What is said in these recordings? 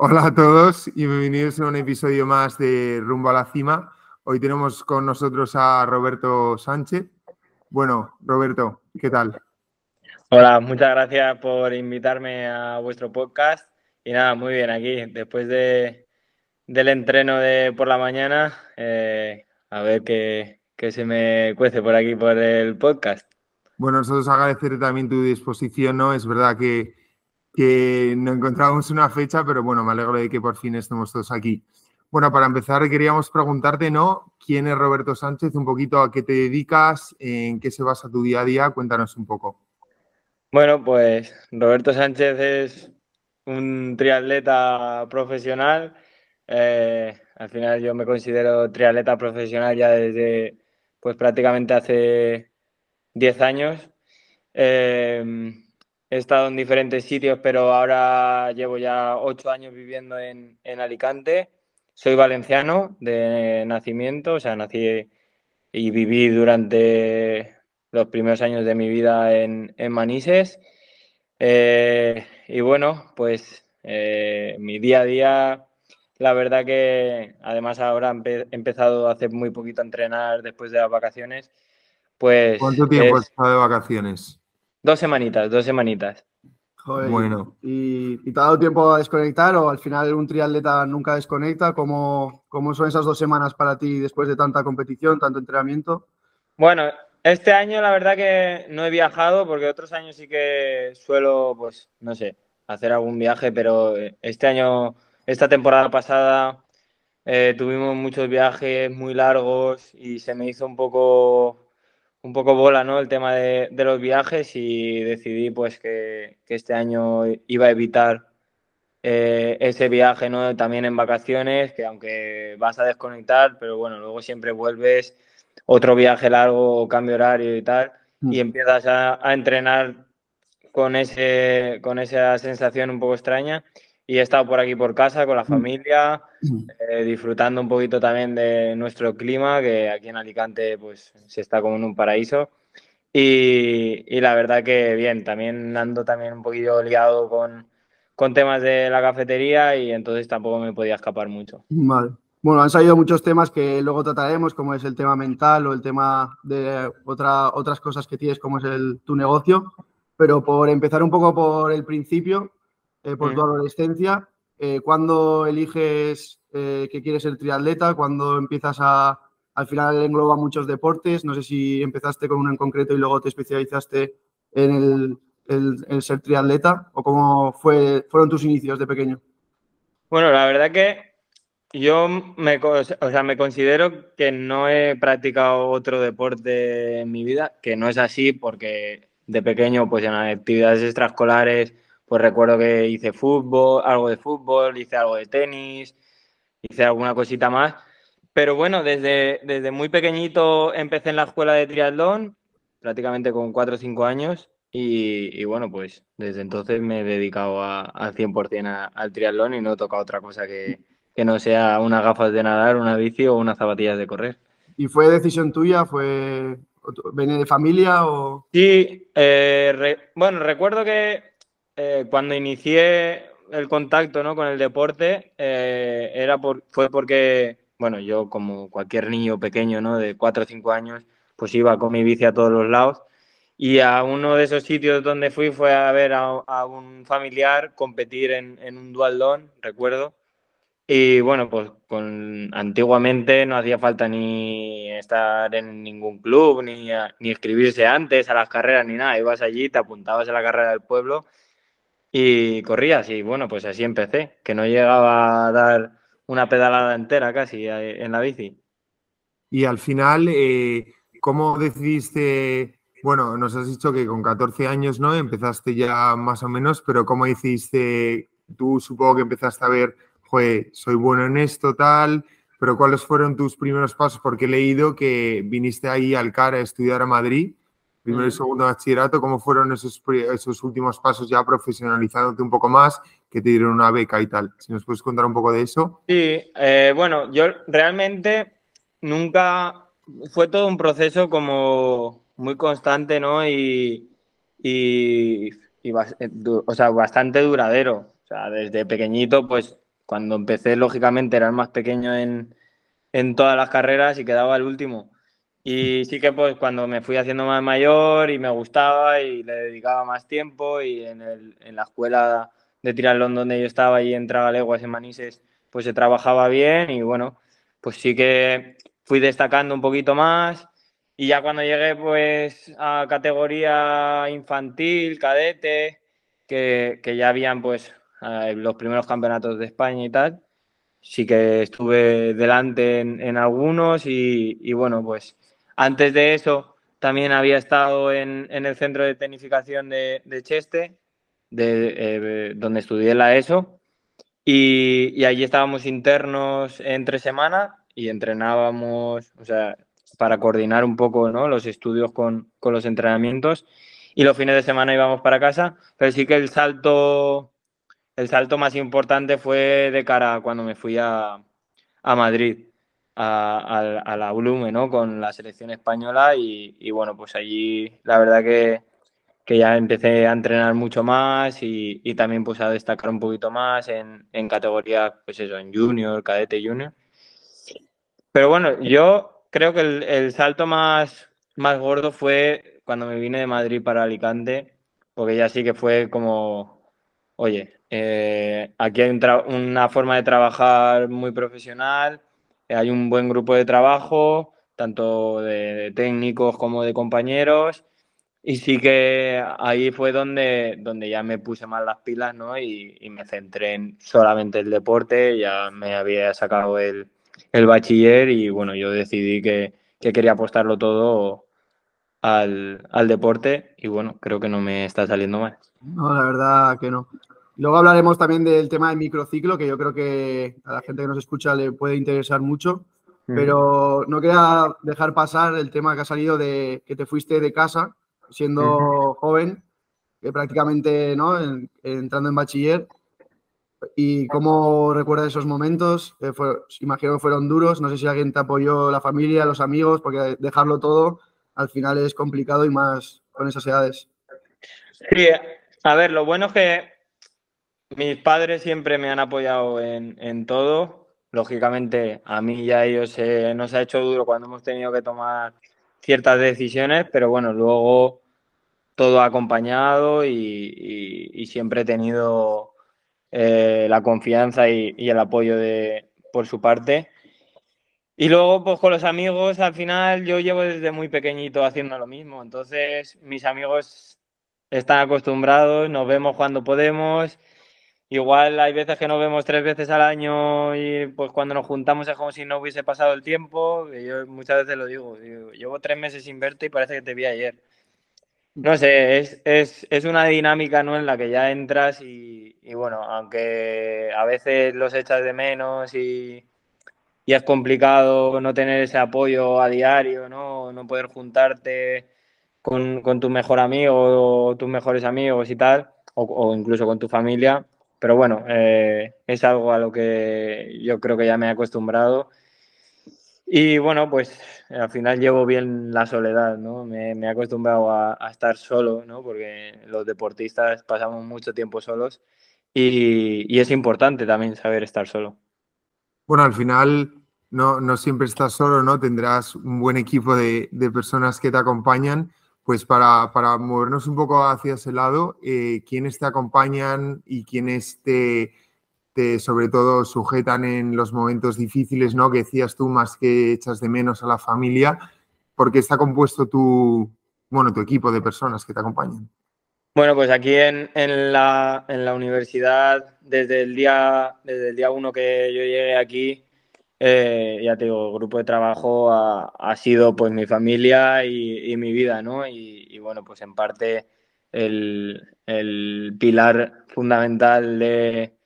Hola a todos y bienvenidos a un episodio más de Rumbo a la Cima. Hoy tenemos con nosotros a Roberto Sánchez. Bueno, Roberto, ¿qué tal? Hola, muchas gracias por invitarme a vuestro podcast. Y nada, muy bien aquí, después de, del entreno de por la mañana, eh, a ver qué, qué se me cuece por aquí por el podcast. Bueno, nosotros agradecer también tu disposición, ¿no? Es verdad que que no encontrábamos una fecha, pero bueno, me alegro de que por fin estemos todos aquí. Bueno, para empezar queríamos preguntarte, ¿no? ¿Quién es Roberto Sánchez? Un poquito a qué te dedicas, en qué se basa tu día a día, cuéntanos un poco. Bueno, pues Roberto Sánchez es un triatleta profesional. Eh, al final yo me considero triatleta profesional ya desde pues prácticamente hace 10 años. Eh, He estado en diferentes sitios, pero ahora llevo ya ocho años viviendo en, Alicante. Soy valenciano de nacimiento, o sea, nací y viví durante los primeros años de mi vida en, Manises. Eh, y bueno, pues eh, mi día a día, la verdad que además ahora he empezado hace muy poquito a entrenar después de las vacaciones. Pues ¿Cuánto tiempo has estado de vacaciones? Dos semanitas, dos semanitas. bueno. ¿y, te ha dado tiempo a desconectar o al final un triatleta nunca desconecta? ¿Cómo, ¿Cómo son esas dos semanas para ti después de tanta competición, tanto entrenamiento? Bueno, este año la verdad que no he viajado porque otros años sí que suelo, pues, no sé, hacer algún viaje, pero este año, esta temporada pasada, eh, tuvimos muchos viajes muy largos y se me hizo un poco un poco bola, ¿no? El tema de, los viajes y decidí pues que, este año iba a evitar eh, ese viaje, ¿no? También en vacaciones, que aunque vas a desconectar, pero bueno, luego siempre vuelves otro viaje largo, cambio horario y tal, y mm. empiezas a, a entrenar con, ese, con esa sensación un poco extraña y he estado por aquí por casa con la mm. familia, mm. eh, disfrutando un poquito también de nuestro clima, que aquí en Alicante pues se está como en un paraíso. Y, la verdad que bien, también ando también un poquito liado con, con, temas de la cafetería y entonces tampoco me podía escapar mucho. Vale. Bueno, han salido muchos temas que luego trataremos, como es el tema mental o el tema de otra, otras cosas que tienes, como es el, tu negocio. Pero por empezar un poco por el principio, eh, por tu adolescencia. Eh, ¿Cuándo eliges eh, que quieres ser triatleta? ¿Cuándo empiezas a, al final engloba muchos deportes? No sé si empezaste con uno en concreto y luego te especializaste en el, ser triatleta o cómo fue, fueron tus inicios de pequeño. Bueno, la verdad que yo me, o sea, me considero que no he practicado otro deporte en mi vida, que no es así porque de pequeño, pues en actividades extraescolares, pues recuerdo que hice fútbol, algo de fútbol, hice algo de tenis, hice alguna cosita más. Pero bueno, desde, desde muy pequeñito empecé en la escuela de triatlón, prácticamente con 4 o 5 años, y, bueno, pues desde entonces me he dedicado al 100% al triatlón y no he tocado otra cosa que, no sea unas gafas de nadar, una bici o unas zapatillas de correr. ¿Y fue decisión tuya? ¿Fue ¿Viene de familia o...? Sí, eh, bueno, recuerdo que eh, cuando inicié el contacto ¿no? con el deporte, eh, era por, fue porque, bueno, yo como cualquier niño pequeño, ¿no? De 4 o 5 años, pues iba con mi bici a todos los lados. Y a uno de esos sitios donde fui fue a ver a, un familiar competir en, en un dualdón, recuerdo. Y bueno, pues con, antiguamente no hacía falta ni estar en ningún club, ni, ni inscribirse antes a las carreras, ni nada. Ibas allí, te apuntabas a la carrera del pueblo y corrías y bueno, pues así empecé, que no llegaba a dar una pedalada entera casi eh, en la bici. Y al final, eh, ¿cómo decidiste? Bueno, nos has dicho que con 14 años, ¿no? Empezaste ya más o menos, pero ¿cómo hiciste? Tú supongo que empezaste a ver, joder, soy bueno en esto, tal, pero ¿cuáles fueron tus primeros pasos? Porque he leído que viniste ahí al CAR a estudiar a Madrid primero y segundo bachillerato, ¿cómo fueron esos, esos últimos pasos ya profesionalizándote un poco más, que te dieron una beca y tal? Si nos puedes contar un poco de eso. Sí, eh, bueno, yo realmente nunca, fue todo un proceso como muy constante, ¿no? Y, y, o sea, bastante duradero. O sea, desde pequeñito, pues cuando empecé, lógicamente, era el más pequeño en, en todas las carreras y quedaba el último. Y sí que pues cuando me fui haciendo más mayor y me gustaba y le dedicaba más tiempo y en, el, en la escuela de triatlón donde yo estaba y entraba leguas en Manises, pues se trabajaba bien y bueno, pues sí que fui destacando un poquito más. Y ya cuando llegué pues a categoría infantil, cadete, que, que ya habían pues eh, los primeros campeonatos de España y tal, sí que estuve delante en, algunos y, bueno, pues antes de eso también había estado en, el centro de tecnificación de, Cheste, de, eh, donde estudié la ESO, y, allí estábamos internos entre semana y entrenábamos, o sea, para coordinar un poco ¿no? los estudios con, con los entrenamientos y los fines de semana íbamos para casa, pero sí que el salto el salto más importante fue de cara a cuando me fui a, Madrid, a, la Blume, ¿no? Con la selección española y, bueno, pues allí la verdad que, ya empecé a entrenar mucho más y, también pues a destacar un poquito más en, en categorías, pues eso, en junior, cadete junior. Pero bueno, yo creo que el, salto más, más gordo fue cuando me vine de Madrid para Alicante, porque ya sí que fue como, oye, eh, aquí hay una forma de trabajar muy profesional, hay un buen grupo de trabajo, tanto de, técnicos como de compañeros. Y sí que ahí fue donde, donde ya me puse más las pilas, ¿no? Y, me centré en solamente el deporte, ya me había sacado el, el bachiller y bueno, yo decidí que, que quería apostarlo todo al, al, deporte y bueno, creo que no me está saliendo mal. No, la verdad que no. Luego hablaremos también del tema del microciclo, que yo creo que a la gente que nos escucha le puede interesar mucho. Pero no quería dejar pasar el tema que ha salido de que te fuiste de casa siendo joven, que prácticamente ¿no? entrando en bachiller. ¿Y cómo recuerdas esos momentos? Fue, imagino que fueron duros. No sé si alguien te apoyó, la familia, los amigos, porque dejarlo todo al final es complicado y más con esas edades. Sí, a ver, lo bueno es que mis padres siempre me han apoyado en, todo. Lógicamente, a mí y a ellos nos ha hecho duro cuando hemos tenido que tomar ciertas decisiones, pero bueno, luego todo acompañado y, siempre he tenido eh, la confianza y, el apoyo de, por su parte. Y luego, pues con los amigos, al final yo llevo desde muy pequeñito haciendo lo mismo. Entonces, mis amigos están acostumbrados, nos vemos cuando podemos Igual hay veces que nos vemos tres veces al año y pues cuando nos juntamos es como si no hubiese pasado el tiempo. yo muchas veces lo digo, llevo tres meses sin verte y parece que te vi ayer. No sé, es, es, es una dinámica ¿no? en la que ya entras y, y, bueno, aunque a veces los echas de menos y, y, es complicado no tener ese apoyo a diario, no, no poder juntarte con, con tu mejor amigo o tus mejores amigos y tal, o incluso con tu familia, pero bueno, eh, es algo a lo que yo creo que ya me he acostumbrado. Y bueno, pues al final llevo bien la soledad, ¿no? Me, he acostumbrado a, estar solo, ¿no? Porque los deportistas pasamos mucho tiempo solos y, es importante también saber estar solo. Bueno, al final no, no siempre estás solo, ¿no? Tendrás un buen equipo de, de personas que te acompañan pues para, movernos un poco hacia ese lado, eh, ¿quiénes te acompañan y quiénes te, te, sobre todo, sujetan en los momentos difíciles, ¿no? Que decías tú, más que echas de menos a la familia, ¿por qué está compuesto tu, bueno, tu equipo de personas que te acompañan? Bueno, pues aquí en, la, en la, universidad, desde el, día, desde el día uno que yo llegué aquí, eh, ya te digo, el grupo de trabajo ha, sido pues mi familia y, mi vida, ¿no? Y, bueno, pues en parte el, pilar fundamental de,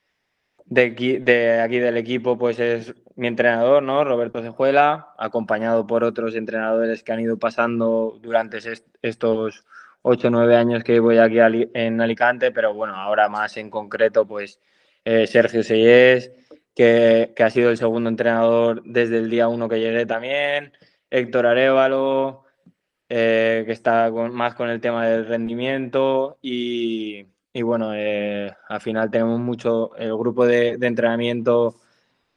de, aquí del equipo pues es mi entrenador, ¿no? Roberto Cejuela, acompañado por otros entrenadores que han ido pasando durante estos ocho o nueve años que voy aquí en Alicante, pero bueno, ahora más en concreto pues eh, Sergio Seyes, que, ha sido el segundo entrenador desde el día uno que llegué también, Héctor Arevalo, eh, que está más con el tema del rendimiento. Y, bueno, eh, al final tenemos mucho, el grupo de, entrenamiento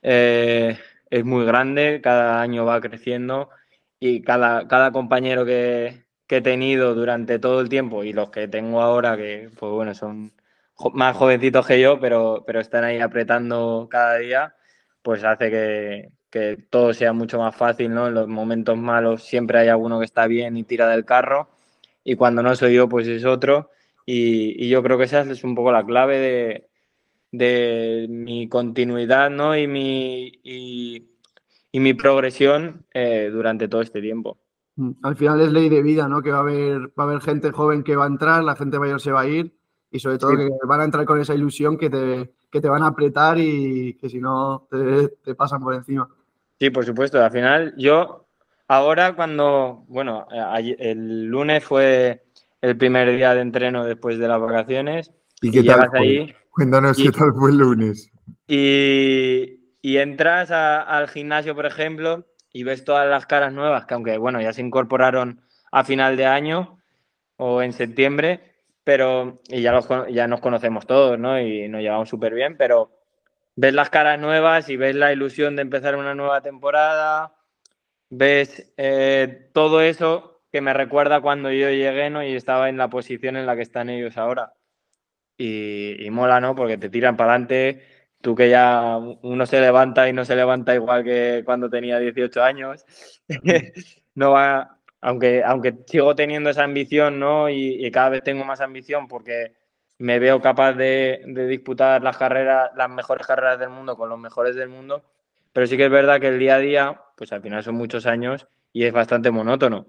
eh, es muy grande, cada año va creciendo y cada, cada compañero que, he tenido durante todo el tiempo y los que tengo ahora, que pues bueno, son más jovencitos que yo, pero, pero están ahí apretando cada día, pues hace que, que todo sea mucho más fácil, ¿no? En los momentos malos siempre hay alguno que está bien y tira del carro y cuando no soy yo, pues es otro. Y, yo creo que esa es un poco la clave de, mi continuidad ¿no? y, mi, y, mi progresión eh, durante todo este tiempo. Mm, al final es ley de vida, ¿no? Que va a haber, va a haber gente joven que va a entrar, la gente mayor se va a ir y sobre todo que van a entrar con esa ilusión que te, que te van a apretar y que si no te, te pasan por encima. Sí, por supuesto. Al final yo ahora cuando, bueno, eh, el lunes fue el primer día de entreno después de las vacaciones. ¿Y qué tal ahí, Cuéntanos qué tal fue el lunes. Y, entras al gimnasio, por ejemplo, y ves todas las caras nuevas, que aunque, bueno, ya se incorporaron a final de año o en septiembre, pero y ya, ya nos conocemos todos, ¿no? Y nos llevamos súper bien, pero ves las caras nuevas y ves la ilusión de empezar una nueva temporada, ves eh, todo eso que me recuerda cuando yo llegué ¿no? y estaba en la posición en la que están ellos ahora. Y, mola, ¿no? Porque te tiran para adelante, tú que ya uno se levanta y no se levanta igual que cuando tenía 18 años, no va, aunque, aunque sigo teniendo esa ambición, ¿no? Y, cada vez tengo más ambición porque me veo capaz de, de, disputar las carreras, las mejores carreras del mundo con los mejores del mundo, pero sí que es verdad que el día a día, pues al final son muchos años y es bastante monótono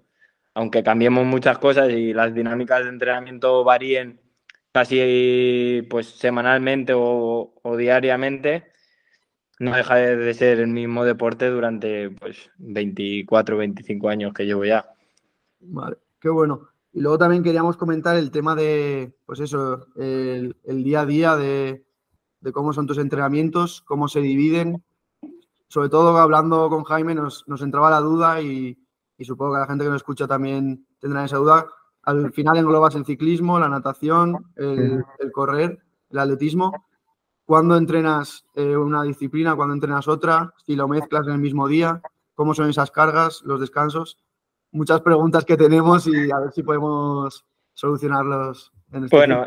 aunque cambiemos muchas cosas y las dinámicas de entrenamiento varíen casi pues semanalmente o, diariamente, no deja de ser el mismo deporte durante pues 24, 25 años que llevo ya. Vale, qué bueno. Y luego también queríamos comentar el tema de, pues eso, el, día a día de, cómo son tus entrenamientos, cómo se dividen. Sobre todo hablando con Jaime nos, nos entraba la duda y, y supongo que la gente que nos escucha también tendrá esa duda. Al final englobas el ciclismo, la natación, el, correr, el atletismo. ¿Cuándo entrenas eh, una disciplina? ¿Cuándo entrenas otra? Si lo mezclas en el mismo día, ¿cómo son esas cargas, los descansos? Muchas preguntas que tenemos y a ver si podemos solucionarlos en este Bueno,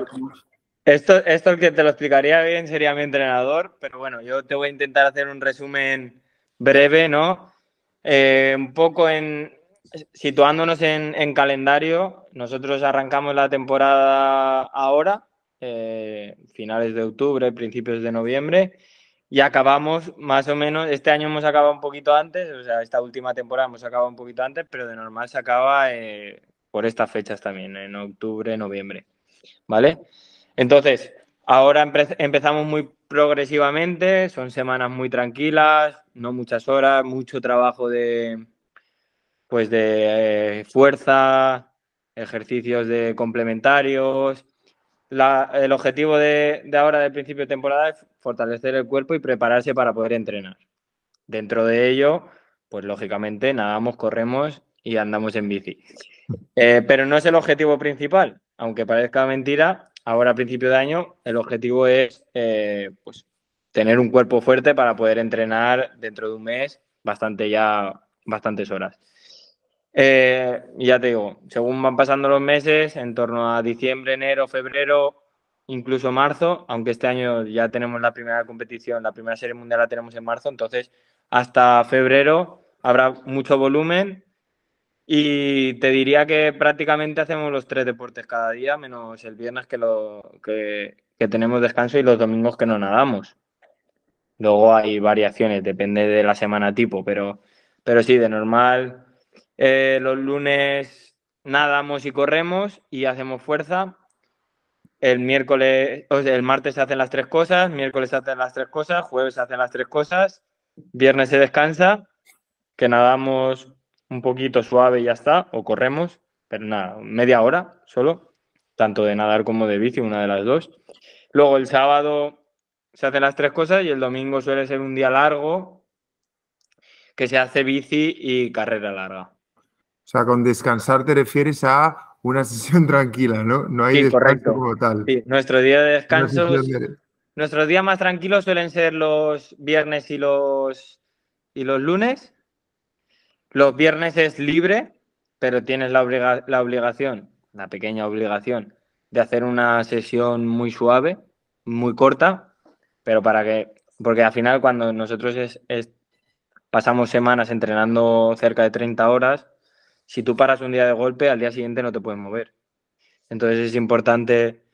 esto, esto el que te lo explicaría bien sería mi entrenador, pero bueno, yo te voy a intentar hacer un resumen breve, ¿no? Eh, un poco en, situándonos en, calendario, nosotros arrancamos la temporada ahora, eh, finales de octubre, principios de noviembre, y acabamos más o menos, este año hemos acabado un poquito antes, o sea, esta última temporada hemos acabado un poquito antes, pero de normal se acaba eh, por estas fechas también, en octubre, noviembre, ¿vale? Entonces, ahora empezamos muy progresivamente, son semanas muy tranquilas, no muchas horas, mucho trabajo de, pues de eh, fuerza, ejercicios de complementarios. El objetivo de, ahora, del principio de temporada, es fortalecer el cuerpo y prepararse para poder entrenar. Dentro de ello, pues lógicamente nadamos, corremos y andamos en bici. Eh, pero no es el objetivo principal, aunque parezca mentira, ahora a principio de año el objetivo es eh, pues, tener un cuerpo fuerte para poder entrenar dentro de un mes bastante ya, bastantes horas. Eh, ya te digo, según van pasando los meses, en torno a diciembre, enero, febrero, incluso marzo, aunque este año ya tenemos la primera competición, la primera serie mundial la tenemos en marzo, entonces hasta febrero habrá mucho volumen y te diría que prácticamente hacemos los tres deportes cada día, menos el viernes que, lo, que, que tenemos descanso y los domingos que no nadamos. Luego hay variaciones, depende de la semana tipo, pero, pero sí, de normal eh, los lunes nadamos y corremos y hacemos fuerza. El miércoles, o el martes se hacen las tres cosas, miércoles se hacen las tres cosas, jueves se hacen las tres cosas, viernes se descansa, que nadamos un poquito suave y ya está, o corremos, pero nada, media hora solo, tanto de nadar como de bici, una de las dos. Luego el sábado se hacen las tres cosas y el domingo suele ser un día largo que se hace bici y carrera larga. O sea, con descansar te refieres a una sesión tranquila, ¿no? No hay Sí, descanso correcto. como tal. Sí, nuestro día de descanso, de- nuestros días más tranquilos suelen ser los viernes y los, y los lunes. Los viernes es libre, pero tienes la, obliga- la obligación, la pequeña obligación, de hacer una sesión muy suave, muy corta, pero para que, porque al final cuando nosotros es- es- pasamos semanas entrenando cerca de 30 horas, si tú paras un día de golpe, al día siguiente no te puedes mover. Entonces es importante,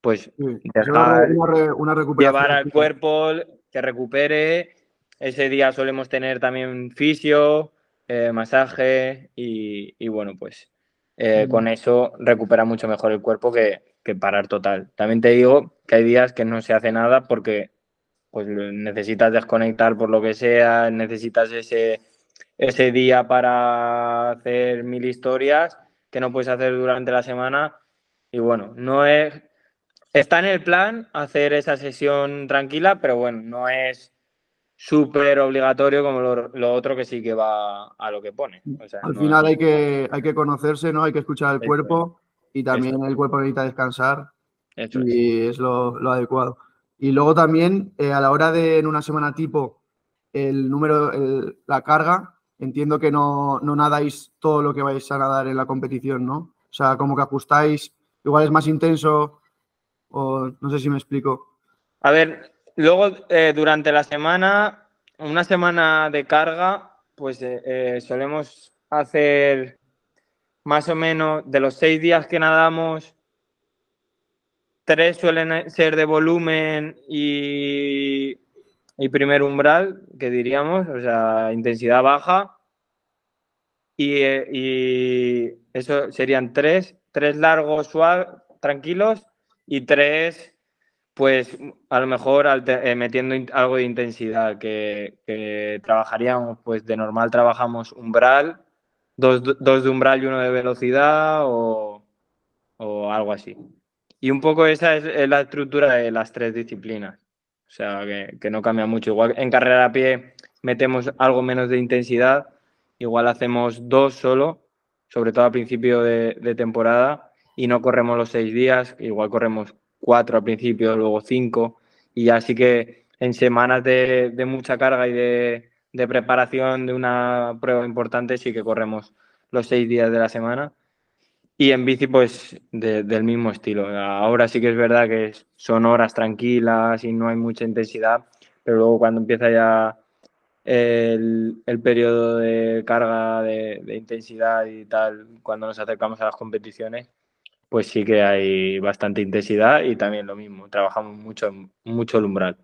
pues, Sí, Dejar- una, llevar al cuerpo que recupere. Ese día solemos tener también fisio, eh, masaje y, y bueno, pues eh, con eso recupera mucho mejor el cuerpo que, que parar total. También te digo que hay días que no se hace nada porque pues necesitas desconectar por lo que sea, necesitas ese, ese día para hacer mil historias que no puedes hacer durante la semana. Y bueno, no es. Está en el plan hacer esa sesión tranquila, pero bueno, no es súper obligatorio como lo, lo otro que sí que va a lo que pone. O sea, Al no final es- hay que, hay que conocerse, ¿no? Hay que escuchar al Eso cuerpo y también el cuerpo necesita descansar eso es. y es lo, lo adecuado. Y luego también, eh, a la hora de en una semana tipo, el número, el- la carga, entiendo que no, no nadáis todo lo que vais a nadar en la competición, ¿no? O sea, como que ajustáis, igual es más intenso, o no sé si me explico. A ver, luego eh, durante la semana, una semana de carga, pues eh, eh, solemos hacer más o menos de los seis días que nadamos, tres suelen ser de volumen y, y primer umbral, que diríamos, o sea, intensidad baja. Y, eh, y eso serían tres, tres largos, suaves, tranquilos y tres pues a lo mejor eh, metiendo algo de intensidad, que, que trabajaríamos, pues de normal trabajamos umbral, dos, dos de umbral y uno de velocidad o, o algo así. Y un poco esa es, es la estructura de las tres disciplinas. O sea, que, no cambia mucho. Igual en carrera a pie metemos algo menos de intensidad, igual hacemos dos solo, sobre todo a principio de, temporada, y no corremos los seis días, igual corremos cuatro al principio, luego cinco, y así que en semanas de, mucha carga y de preparación de una prueba importante sí que corremos los seis días de la semana. Y en bici, pues de- del mismo estilo. Ahora sí que es verdad que son horas tranquilas y no hay mucha intensidad, pero luego cuando empieza ya el, el periodo de carga de, intensidad y tal, cuando nos acercamos a las competiciones, pues sí que hay bastante intensidad y también lo mismo, trabajamos mucho, mucho el umbral.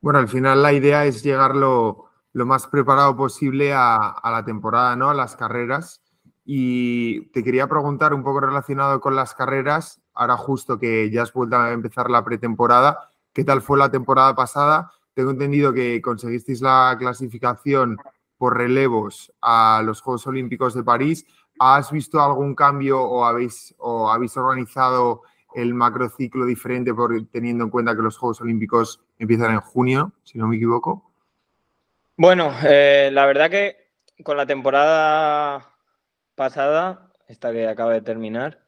Bueno, al final la idea es llegar lo, lo más preparado posible a, a la temporada, ¿no? A las carreras. Y te quería preguntar un poco relacionado con las carreras, ahora justo que ya has vuelto a empezar la pretemporada, ¿qué tal fue la temporada pasada? Tengo entendido que conseguisteis la clasificación por relevos a los Juegos Olímpicos de París. ¿Has visto algún cambio o habéis, o habéis organizado el macrociclo diferente por, teniendo en cuenta que los Juegos Olímpicos empiezan en junio, si no me equivoco? Bueno, eh, la verdad que con la temporada pasada, esta que acaba de terminar,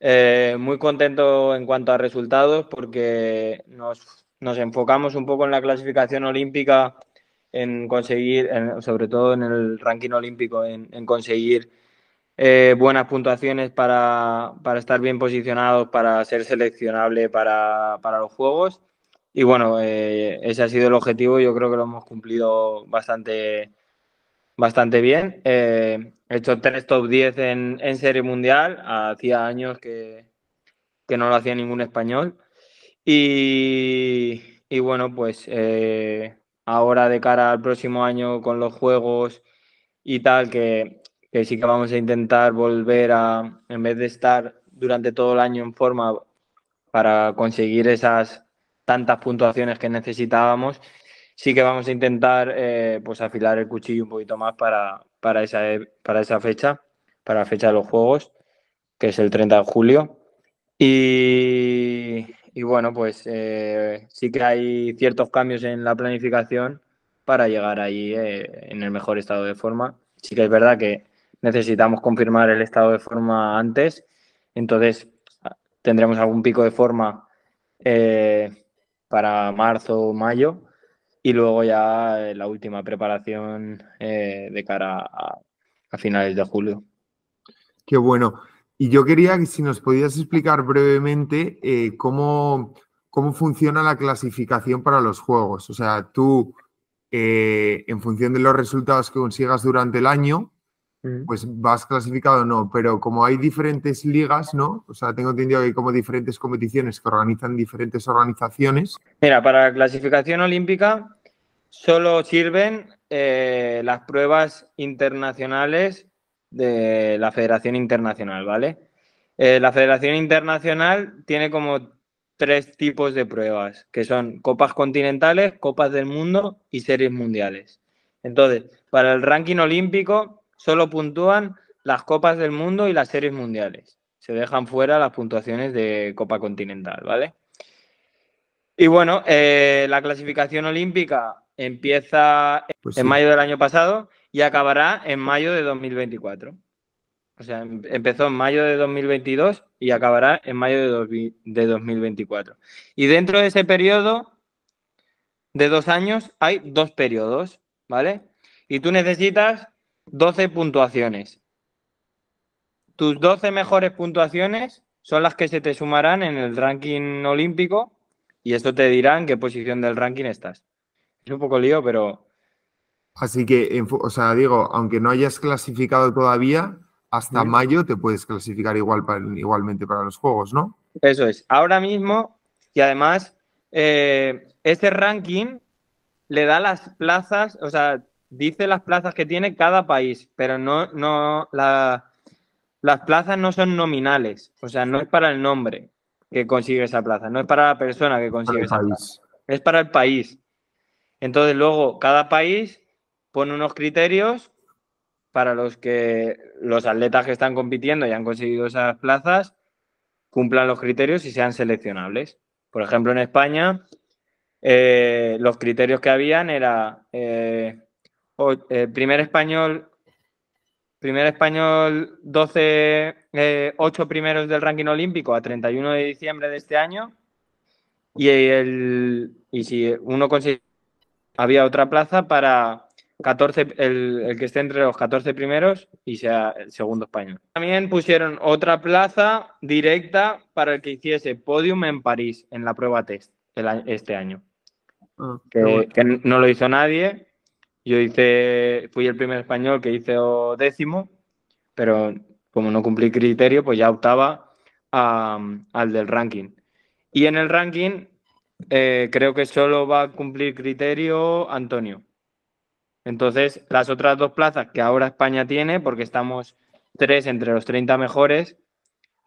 eh, muy contento en cuanto a resultados porque nos, nos enfocamos un poco en la clasificación olímpica, en conseguir, sobre todo en el ranking olímpico, en, conseguir eh, buenas puntuaciones para, para estar bien posicionados, para ser seleccionable para, para los Juegos. Y bueno, eh, ese ha sido el objetivo. Yo creo que lo hemos cumplido bastante, bastante bien. He hecho tres top 10 en, en serie mundial. Hacía años que, que no lo hacía ningún español. Y, y bueno, pues eh, ahora de cara al próximo año con los Juegos y tal, que, que sí que vamos a intentar volver a, en vez de estar durante todo el año en forma para conseguir esas tantas puntuaciones que necesitábamos, sí que vamos a intentar eh, pues afilar el cuchillo un poquito más para, para, esa, para esa fecha, para la fecha de los Juegos, que es el 30 de julio. Y, y bueno, pues eh, sí que hay ciertos cambios en la planificación para llegar ahí eh, en el mejor estado de forma. Sí que es verdad que necesitamos confirmar el estado de forma antes Entonces, tendremos algún pico de forma eh, para marzo o mayo y luego ya la última preparación de cara a, finales de julio. Qué bueno. Y yo quería que si nos podías explicar brevemente eh, cómo, cómo, funciona la clasificación para los juegos. O sea, tú, eh, en función de los resultados que consigas durante el año, pues vas clasificado o no. Pero como hay diferentes ligas, ¿no? O sea, tengo entendido que hay como diferentes competiciones que organizan diferentes organizaciones. Mira, para la clasificación olímpica solo sirven eh, las pruebas internacionales de la Federación Internacional, ¿vale? Eh, la Federación Internacional tiene como tres tipos de pruebas, que son copas continentales, copas del mundo y series mundiales. Entonces, para el ranking olímpico solo puntúan las copas del mundo y las series mundiales. Se dejan fuera las puntuaciones de copa continental, ¿vale? Y bueno, eh, la clasificación olímpica empieza pues en mayo del año pasado y acabará en mayo de 2024. O sea, em, empezó en mayo de 2022 y acabará en mayo de, de 2024. Y dentro de ese periodo de dos años hay dos periodos, ¿vale? Y tú necesitas 12 puntuaciones. Tus 12 mejores puntuaciones son las que se te sumarán en el ranking olímpico y esto te dirá en qué posición del ranking estás. Es un poco lío, pero Así que, o sea, digo, aunque no hayas clasificado todavía, hasta mayo te puedes clasificar igual igualmente para los juegos, ¿no? Eso es. Ahora mismo, y además, eh, este ranking le da las plazas, o sea, dice las plazas que tiene cada país, pero no, no, las plazas no son nominales, o sea, no es para el nombre que consigue esa plaza, no es para la persona que consigue esa plaza, es para el país. Entonces, luego, cada país pone unos criterios para los que los atletas que están compitiendo y han conseguido esas plazas cumplan los criterios y sean seleccionables. Por ejemplo, en España, eh, los criterios que habían era eh, eh, primer español, primer español 12, 8 primeros del ranking olímpico a 31 de diciembre de este año y, el, y si uno consigue, había otra plaza para 14, el, que esté entre los 14 primeros y sea el segundo español. También pusieron otra plaza directa para el que hiciese podium en París en la prueba test este año. Ah, que, no lo hizo nadie. Yo hice, fui el primer español que hizo décimo, pero como no cumplí criterio, pues ya optaba al del ranking. Y en el ranking eh, creo que solo va a cumplir criterio Antonio. Entonces, las otras dos plazas que ahora España tiene, porque estamos tres entre los 30 mejores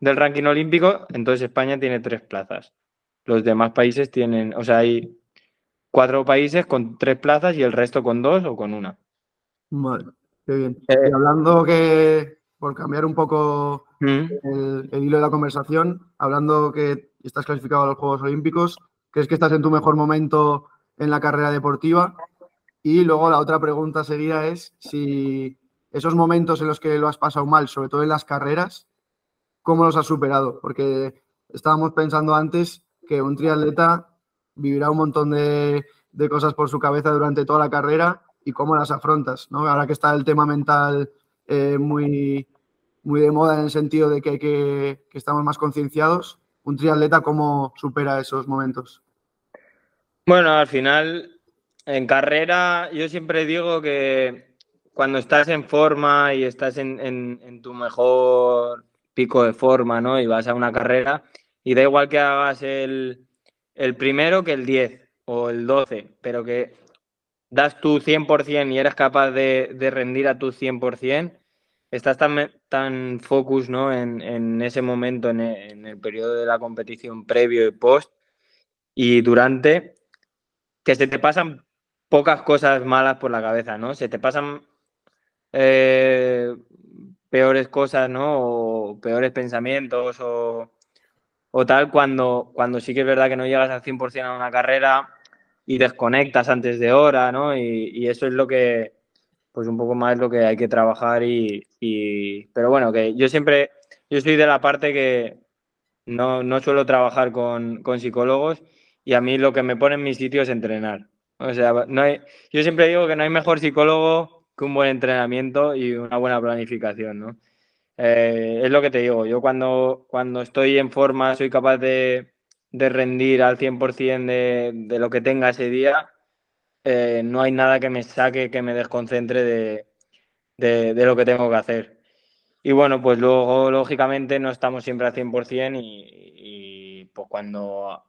del ranking olímpico, entonces España tiene tres plazas. Los demás países tienen, o sea, hay cuatro países con tres plazas y el resto con dos o con una. Vale, qué bien. Eh, y hablando que, por cambiar un poco ¿Mm? el, el, hilo de la conversación, hablando que estás clasificado a los Juegos Olímpicos, ¿crees que estás en tu mejor momento en la carrera deportiva? Y luego la otra pregunta sería es si esos momentos en los que lo has pasado mal, sobre todo en las carreras, ¿cómo los has superado? Porque estábamos pensando antes que un triatleta vivirá un montón de, cosas por su cabeza durante toda la carrera y cómo las afrontas, ¿no? Ahora que está el tema mental eh, muy, muy de moda en el sentido de que, que, que estamos más concienciados, un triatleta cómo supera esos momentos. Bueno, al final en carrera, yo siempre digo que cuando estás en forma y estás en, tu mejor pico de forma, ¿no? Y vas a una carrera, y da igual que hagas el, primero que el 10 o el 12, pero que das tu 100% y eres capaz de, rendir a tu 100%, estás tan, tan focus ¿no? en, ese momento, en el, en el, periodo de la competición previo y post y durante, que se te pasan pocas cosas malas por la cabeza, ¿no? Se te pasan eh, peores cosas, ¿no? O peores pensamientos o, tal cuando, cuando sí que es verdad que no llegas al 100% a una carrera y desconectas antes de hora, ¿no? Y, eso es lo que, pues un poco más lo que hay que trabajar y, pero bueno, que yo siempre yo soy de la parte que no, no suelo trabajar con, con, psicólogos y a mí lo que me pone en mi sitio es entrenar. O sea, no hay, yo siempre digo que no hay mejor psicólogo que un buen entrenamiento y una buena planificación, ¿no? Eh, es lo que te digo, yo cuando, cuando estoy en forma soy capaz de, de rendir al 100% de, de lo que tenga ese día, eh, no hay nada que me saque, que me desconcentre de, de, de, lo que tengo que hacer. Y bueno, pues luego, lógicamente, no estamos siempre al 100% y, y pues cuando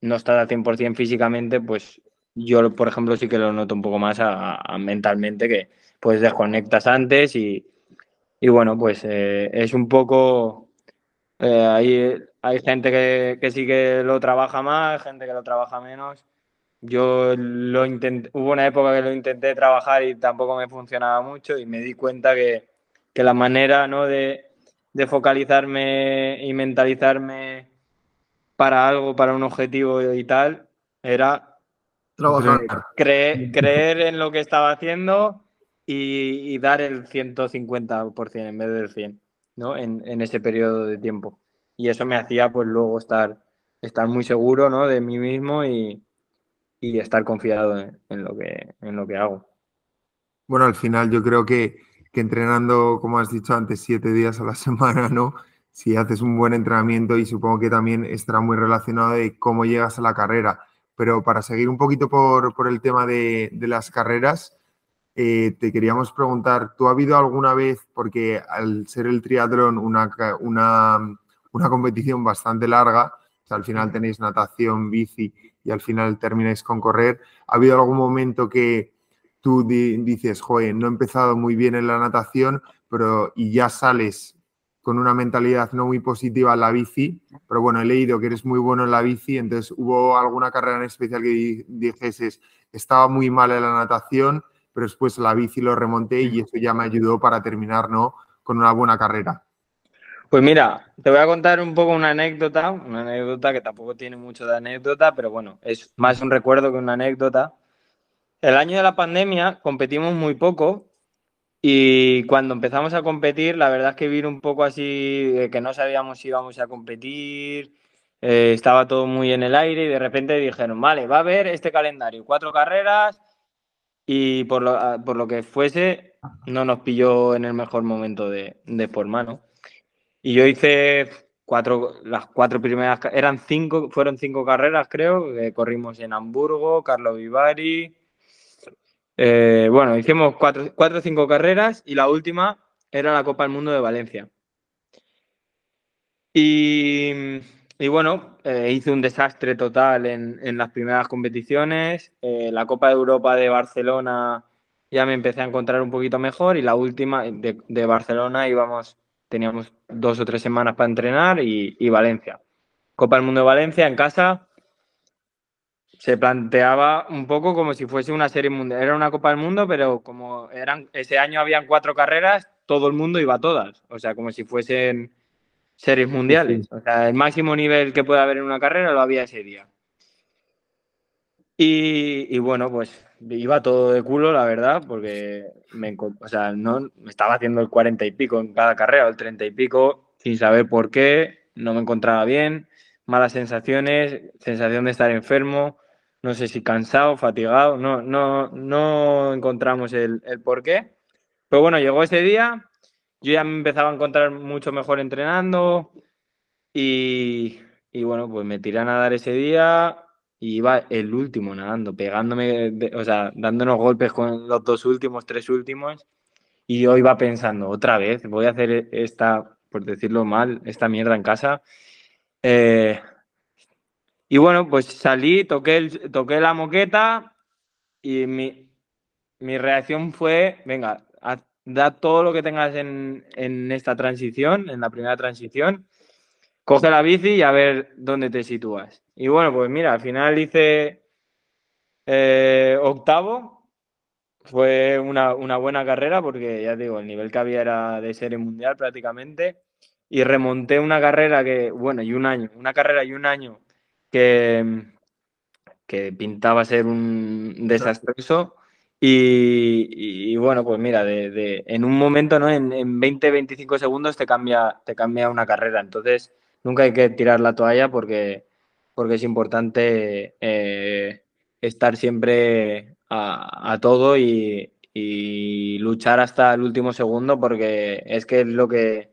no estás al 100% físicamente, pues yo, por ejemplo, sí que lo noto un poco más a, a mentalmente, que pues desconectas antes y, y bueno, pues eh, es un poco... Eh, hay, hay gente que, que, sí que lo trabaja más, gente que lo trabaja menos. Yo lo intenté, hubo una época que lo intenté trabajar y tampoco me funcionaba mucho y me di cuenta que, que la manera ¿no? de, de focalizarme y mentalizarme para algo, para un objetivo y tal, era Trabajar. Creer, creer, en lo que estaba haciendo y, dar el 150% en vez del 100%, ¿no? En, ese periodo de tiempo. Y eso me hacía, pues, luego estar, estar muy seguro, ¿no? De mí mismo y, y estar confiado en, en, lo que, en lo que hago. Bueno, al final yo creo que, que entrenando, como has dicho antes, siete días a la semana, ¿no? Si haces un buen entrenamiento y supongo que también estará muy relacionado de cómo llegas a la carrera pero para seguir un poquito por, por el tema de, de las carreras, eh, te queríamos preguntar, ¿tú ha habido alguna vez, porque al ser el triatlón una, una, una competición bastante larga, o sea, al final tenéis natación, bici y al final termináis con correr, ¿ha habido algún momento que tú di, dices, joder, no he empezado muy bien en la natación, pero y ya sales con una mentalidad no muy positiva en la bici, pero bueno, he leído que eres muy bueno en la bici, entonces hubo alguna carrera en especial que dijeses, estaba muy mal en la natación, pero después la bici lo remonté y eso ya me ayudó para terminar, ¿no? Con una buena carrera. Pues mira, te voy a contar un poco una anécdota, una anécdota que tampoco tiene mucho de anécdota, pero bueno, es más un recuerdo que una anécdota. El año de la pandemia competimos muy poco y cuando empezamos a competir, la verdad es que vino un poco así, que no sabíamos si íbamos a competir, eh, estaba todo muy en el aire y de repente dijeron, vale, va a haber este calendario, cuatro carreras y por lo, ah, por lo que fuese, no nos pilló en el mejor momento de, de forma, ¿no? Y yo hice cuatro, las cuatro primeras, eran cinco, fueron cinco carreras creo, que corrimos en Hamburgo, Carlo Vivari, eh, bueno, hicimos cuatro, cuatro, o cinco carreras y la última era la Copa del Mundo de Valencia. Y, y bueno, eh, hice un desastre total en, en las primeras competiciones. Eh, la Copa de Europa de Barcelona ya me empecé a encontrar un poquito mejor y la última de, de Barcelona íbamos, teníamos dos o tres semanas para entrenar y, y Valencia. Copa del Mundo de Valencia en casa se planteaba un poco como si fuese una serie mundial. Era una Copa del Mundo, pero como eran ese año habían cuatro carreras, todo el mundo iba a todas. O sea, como si fuesen series mundiales. O sea, el máximo nivel que puede haber en una carrera lo había ese día. Y, y bueno, pues iba todo de culo, la verdad, porque me, o sea, no, me estaba haciendo el cuarenta y pico en cada carrera, el treinta y pico, sin saber por qué, no me encontraba bien, malas sensaciones, sensación de estar enfermo no sé si cansado, fatigado, no, no, no encontramos el, el por qué. Pero bueno, llegó ese día, yo ya me empezaba a encontrar mucho mejor entrenando y, y bueno, pues me tiré a nadar ese día y iba el último nadando, pegándome, de, o sea, dándonos golpes con los dos últimos, tres últimos. Y yo iba pensando, otra vez, voy a hacer esta, por decirlo mal, esta mierda en casa. Eh, y bueno, pues salí, toqué, el, toqué la moqueta y mi, mi reacción fue, venga, da todo lo que tengas en, en, esta transición, en la primera transición, coge la bici y a ver dónde te sitúas. Y bueno, pues mira, al final hice eh, octavo, fue una, una, buena carrera porque ya digo, el nivel que había era de serie mundial prácticamente. Y remonté una carrera que, bueno, y un año, una carrera y un año que, que pintaba ser un desastroso Y, bueno, pues mira, de, en un momento, ¿no? En, 20-25 segundos te cambia, te cambia una carrera. Entonces, nunca hay que tirar la toalla porque, porque es importante eh, estar siempre a, todo y, luchar hasta el último segundo porque es que es lo que,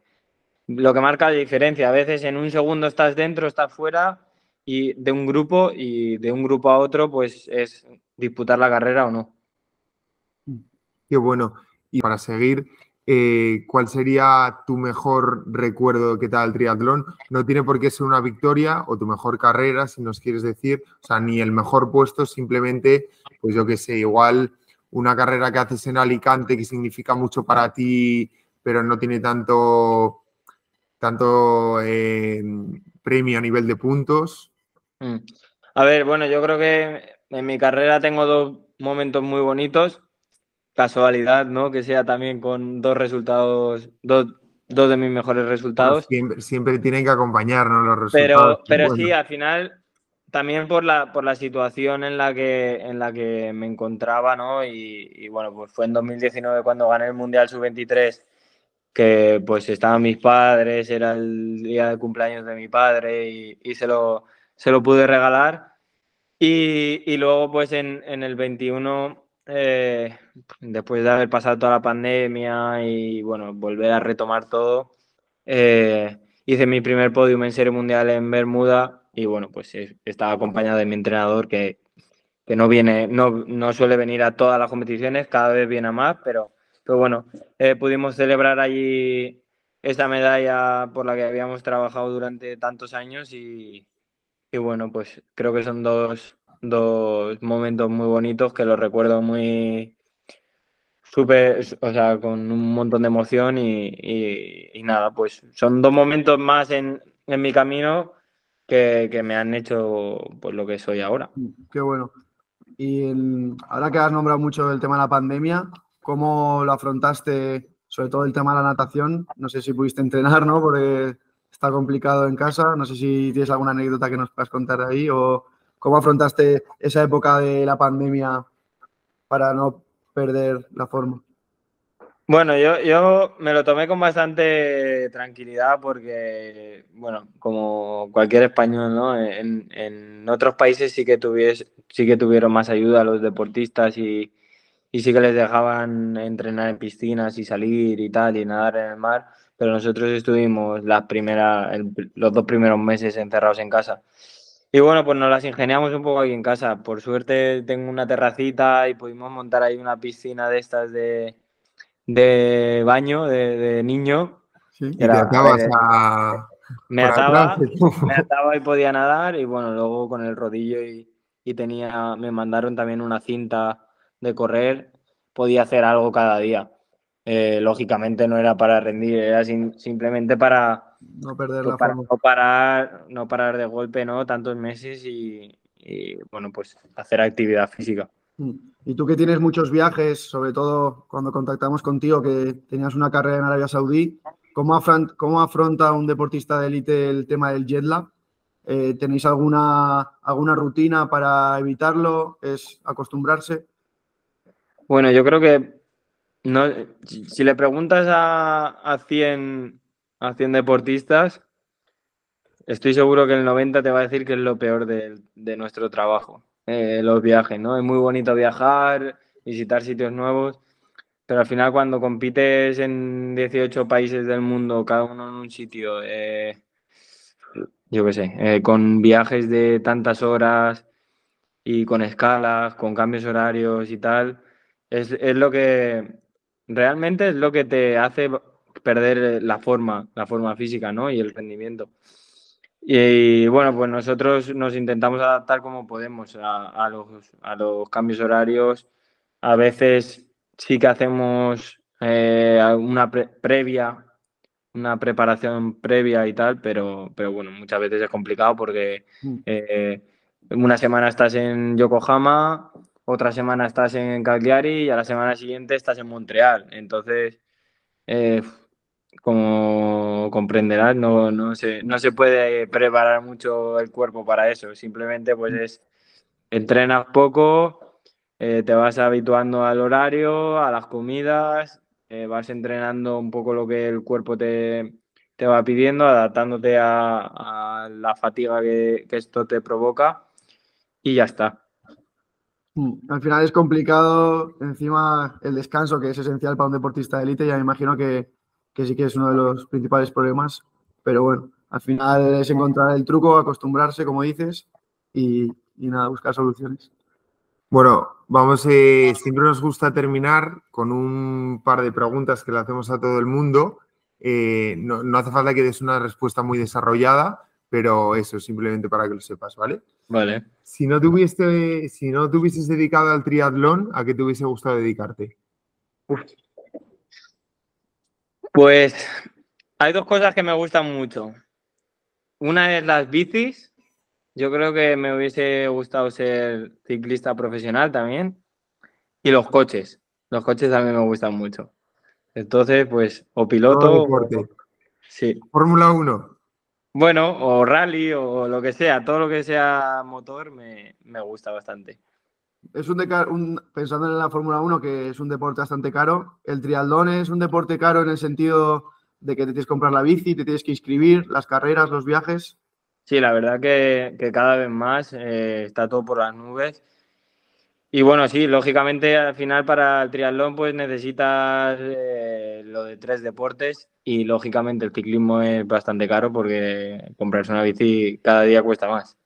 lo que marca la diferencia. A veces en un segundo estás dentro, estás fuera y de un grupo y de un grupo a otro pues es disputar la carrera o no. Qué bueno. Y para seguir, eh, ¿cuál sería tu mejor recuerdo que tal el triatlón? No tiene por qué ser una victoria o tu mejor carrera, si nos quieres decir, o sea, ni el mejor puesto, simplemente, pues yo qué sé, igual una carrera que haces en Alicante que significa mucho para ti, pero no tiene tanto, tanto eh, premio a nivel de puntos. Mm. A ver, bueno, yo creo que en mi carrera tengo dos momentos muy bonitos casualidad, ¿no? Que sea también con dos resultados, dos, de mis mejores resultados. siempre, tienen que acompañarnos los resultados. Pero, pero sí, al final, también por la, por la situación en la que, en la que me encontraba, ¿no? Y, bueno, pues fue en 2019 cuando gané el Mundial Sub-23, que pues estaban mis padres, era el día de cumpleaños de mi padre y, se, lo, se lo pude regalar. Y, y luego, pues en, en el 21 eh, después de haber pasado toda la pandemia y bueno, volver a retomar todo, eh, hice mi primer podium en Serie Mundial en Bermuda y bueno, pues estaba acompañado de mi entrenador que, no viene, no, suele venir a todas las competiciones, cada vez viene a más, pero, pero bueno, eh, pudimos celebrar allí esa medalla por la que habíamos trabajado durante tantos años y, y bueno, pues creo que son dos, dos momentos muy bonitos que los recuerdo muy súper, o sea, con un montón de emoción y, nada, pues son dos momentos más en, mi camino que, me han hecho pues lo que soy ahora. Qué bueno. Y ahora que has nombrado mucho el tema de la pandemia, ¿cómo lo afrontaste, sobre todo el tema de la natación? No sé si pudiste entrenar, ¿no? Porque está complicado en casa. No sé si tienes alguna anécdota que nos puedas contar ahí o ¿Cómo afrontaste esa época de la pandemia para no perder la forma? Bueno, yo, yo me lo tomé con bastante tranquilidad porque, bueno, como cualquier español, ¿no? En, otros países sí que, tuvies, sí que tuvieron más ayuda a los deportistas y, sí que les dejaban entrenar en piscinas y salir y tal y nadar en el mar, pero nosotros estuvimos las primeras, los dos primeros meses encerrados en casa. Y bueno, pues nos las ingeniamos un poco aquí en casa. Por suerte tengo una terracita y pudimos montar ahí una piscina de estas de, de baño, de, niño. Sí, y Era, a... Me ataba, me ataba y podía nadar y bueno, luego con el rodillo y, y, tenía, me mandaron también una cinta de correr, podía hacer algo cada día. Eh, lógicamente no era para rendir, era simplemente para, no perder pues la No parar, no parar de golpe, ¿no? Tantos meses y, bueno, pues hacer actividad física. Mm. Y tú que tienes muchos viajes, sobre todo cuando contactamos contigo, que tenías una carrera en Arabia Saudí, ¿cómo, afronta, cómo afronta un deportista de élite el tema del jet lag? Eh, ¿Tenéis alguna, alguna rutina para evitarlo? ¿Es acostumbrarse? Bueno, yo creo que no, si le preguntas a, a 100 a 100 deportistas, estoy seguro que el 90 te va a decir que es lo peor de, nuestro trabajo, eh, los viajes, ¿no? Es muy bonito viajar, visitar sitios nuevos, pero al final cuando compites en 18 países del mundo, cada uno en un sitio, eh, yo qué sé, eh, con viajes de tantas horas y con escalas, con cambios horarios y tal, es, es lo que realmente es lo que te hace perder eh, la forma, la forma física, ¿no? Y el rendimiento. Y, bueno, pues nosotros nos intentamos adaptar como podemos a, los, cambios horarios. A veces sí que hacemos eh, una previa, una preparación previa y tal, pero, pero bueno, muchas veces es complicado porque mm. eh, una semana estás en Yokohama, otra semana estás en Cagliari y a la semana siguiente estás en Montreal. Entonces, como comprenderás, no, no, se, no se puede preparar mucho el cuerpo para eso. Simplemente pues es entrenas poco, eh, te vas habituando al horario, a las comidas, eh, vas entrenando un poco lo que el cuerpo te, te va pidiendo, adaptándote a, la fatiga que, esto te provoca y ya está. Mm, al final es complicado, encima el descanso que es esencial para un deportista de élite, ya me imagino que, que sí que es uno de los principales problemas, pero bueno, al final es encontrar el truco, acostumbrarse, como dices, y, y nada, buscar soluciones. Bueno, vamos, eh, siempre nos gusta terminar con un par de preguntas que le hacemos a todo el mundo. Eh, no, hace falta que des una respuesta muy desarrollada, pero eso, simplemente para que lo sepas, ¿vale? Vale. Si no, tuviste, si no te hubieses dedicado al triatlón, ¿a qué te hubiese gustado dedicarte? Pues hay dos cosas que me gustan mucho. Una es las bicis yo creo que me hubiese gustado ser ciclista profesional también. Y los coches. Los coches también me gustan mucho. Entonces, pues, o piloto. sí. Fórmula 1. Bueno, o rally o lo que sea. Todo lo que sea motor me, gusta bastante. Es un, un pensando en la Fórmula 1, que es un deporte bastante caro. El triatlón es un deporte caro en el sentido de que te tienes que comprar la bici, te tienes que inscribir, las carreras, los viajes. Sí, la verdad que, cada vez más eh, está todo por las nubes. Y bueno, sí, lógicamente al final para el triatlón pues necesitas eh, lo de tres deportes y lógicamente el ciclismo es bastante caro porque comprarse una bici cada día cuesta más.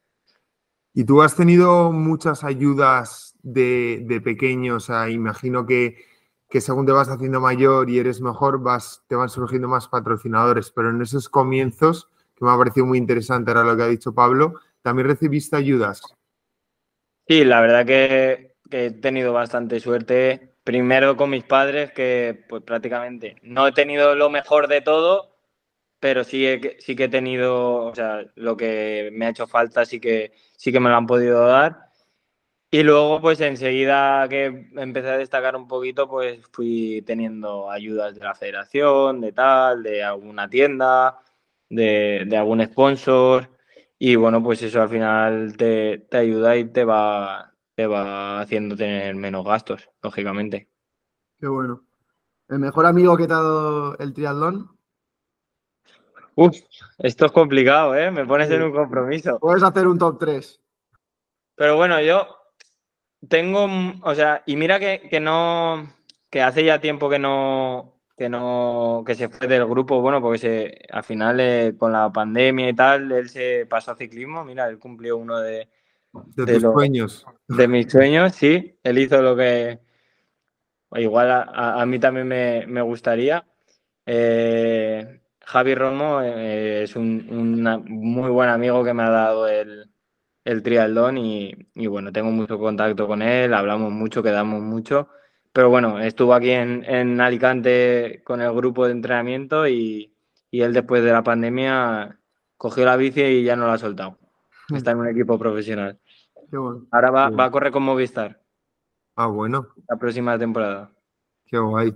¿Y tú has tenido muchas ayudas de, de pequeño? O sea, imagino que, que, según te vas haciendo mayor y eres mejor, vas, te van surgiendo más patrocinadores, pero en esos comienzos me ha parecido muy interesante ahora lo que ha dicho Pablo. ¿También recibiste ayudas? Sí, la verdad que, he tenido bastante suerte. Primero con mis padres, que pues prácticamente no he tenido lo mejor de todo, pero sí, sí que he tenido, o sea, lo que me ha hecho falta sí que, sí que me lo han podido dar. Y luego, pues enseguida que empecé a destacar un poquito, pues fui teniendo ayudas de la federación, de tal, de alguna tienda, de, algún sponsor y bueno, pues eso al final te, ayuda y te va, te va haciendo tener menos gastos, lógicamente. Qué bueno. ¿El mejor amigo que te ha dado el triatlón? Uf, esto es complicado, ¿eh? Me pones en un compromiso. Puedes hacer un top 3. Pero bueno, yo tengo, o sea, y mira que, que no, que hace ya tiempo que no, que no que se fue del grupo, bueno, porque se, al final eh, con la pandemia y tal, él se pasó a ciclismo, mira, él cumplió uno de, de, tus sueños. De mis sueños, sí, él hizo lo que igual a, mí también me, gustaría. Eh, Javi Romo eh, es un, muy buen amigo que me ha dado el, el triatlón y, y bueno, tengo mucho contacto con él, hablamos mucho, quedamos mucho pero bueno, estuvo aquí en, Alicante con el grupo de entrenamiento y, él después de la pandemia cogió la bici y ya no la ha soltado. Está en un equipo profesional. Ahora va, a correr con Movistar. Ah, bueno. La próxima temporada. Qué guay.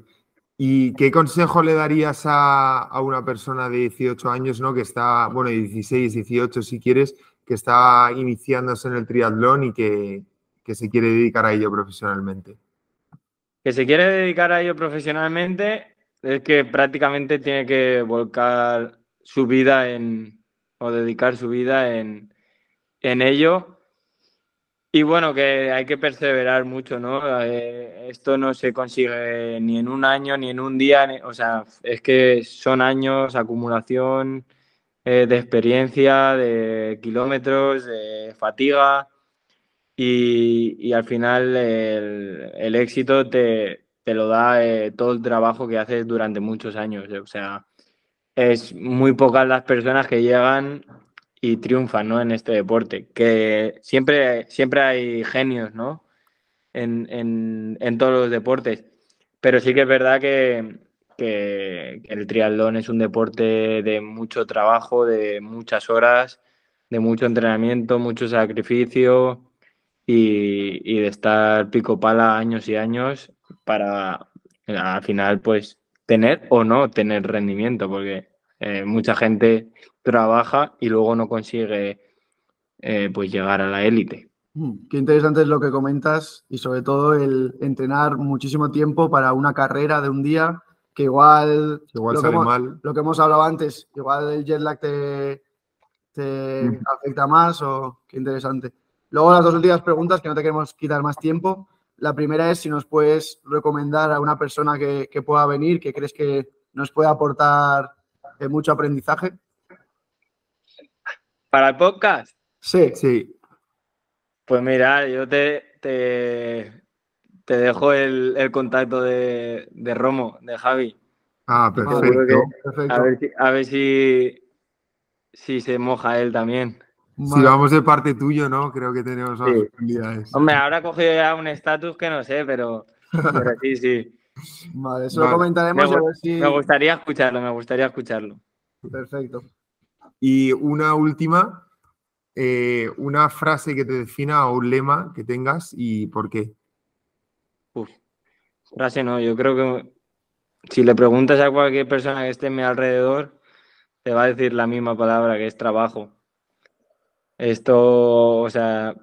¿Y qué consejo le darías a, una persona de 18 años, ¿no? Que está, bueno, 16, 18 si quieres, que está iniciándose en el triatlón y que se quiere dedicar a ello profesionalmente? que se quiere dedicar a ello profesionalmente es que prácticamente tiene que volcar su vida en, o dedicar su vida en, ello. Y bueno, que hay que perseverar mucho, ¿no? Eh, esto no se consigue ni en un año, ni en un día, o sea, es que son años, acumulación eh, de experiencia, de kilómetros, de fatiga y, al final el, éxito te, lo da eh, todo el trabajo que haces durante muchos años. O sea, es muy pocas las personas que llegan y triunfan ¿no? en este deporte. Que siempre, siempre hay genios ¿no? en, todos los deportes. Pero sí que es verdad que, que, el triatlón es un deporte de mucho trabajo, de muchas horas, de mucho entrenamiento, mucho sacrificio y, de estar pico pala años y años para al final pues tener o no tener rendimiento, porque eh, mucha gente trabaja y luego no consigue eh, pues llegar a la élite. Mm, qué interesante es lo que comentas y sobre todo el entrenar muchísimo tiempo para una carrera de un día que igual, Igual lo, que sale hemos, mal. lo que hemos hablado antes, igual el jet lag te, te Mm. afecta más o qué interesante. Luego las dos últimas preguntas que no te queremos quitar más tiempo. La primera es si nos puedes recomendar a una persona que, que pueda venir, que crees que nos puede aportar eh, mucho aprendizaje. Para el podcast, Sí, Sí, pues mira, yo te, te, te dejo el, el contacto de, de Romo, de Javi. ah, perfecto. perfecto. A ver si, a ver si, si se moja él también. Si Vale. vamos de parte tuyo, ¿no? Creo que tenemos Sí. Hombre, ahora he cogido ya un estatus que no sé, pero, pero sí, sí. Vale, eso Vale. lo comentaremos Me y a gu- ver si. Me gustaría escucharlo, me gustaría escucharlo. Perfecto. Y una última, eh, una frase que te defina o un lema que tengas y por qué. Uf, frase no, yo creo que si le preguntas a cualquier persona que esté a mi alrededor, te va a decir la misma palabra, que es trabajo. Esto, o sea,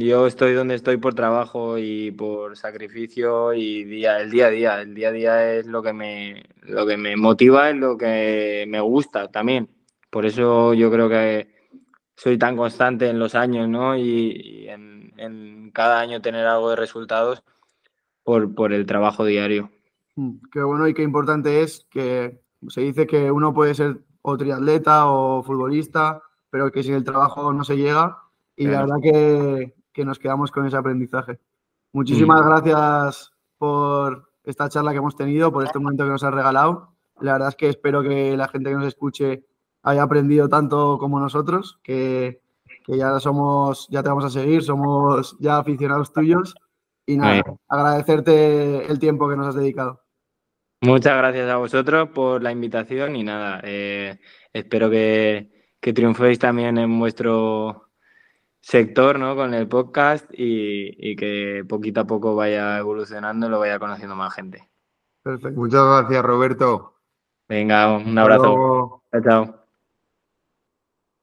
yo estoy donde estoy por trabajo y por sacrificio y día, el día a día. El día a día es lo que me, lo que me motiva, es lo que me gusta también. Por eso yo creo que soy tan constante en los años, ¿no? Y, y en, en cada año tener algo de resultados por, por el trabajo diario. Mm, Qué bueno y qué importante es que se dice que uno puede ser o triatleta o futbolista, pero que sin el trabajo no se llega. Y la Claro. verdad que, que nos quedamos con ese aprendizaje. Muchísimas gracias por esta charla que hemos tenido, por este momento que nos has regalado. La verdad es que espero que la gente que nos escuche haya aprendido tanto como nosotros, que, que ya somos, ya te vamos a seguir, somos ya aficionados tuyos. Y nada, agradecerte el tiempo que nos has dedicado. Muchas gracias a vosotros por la invitación y nada, eh, espero que, que triunféis también en vuestro sector, ¿no? Con el podcast y, y que poquito a poco vaya evolucionando y lo vaya conociendo más gente. Perfecto. Muchas gracias, Roberto. Venga, un Hasta abrazo. luego. Chao, chao.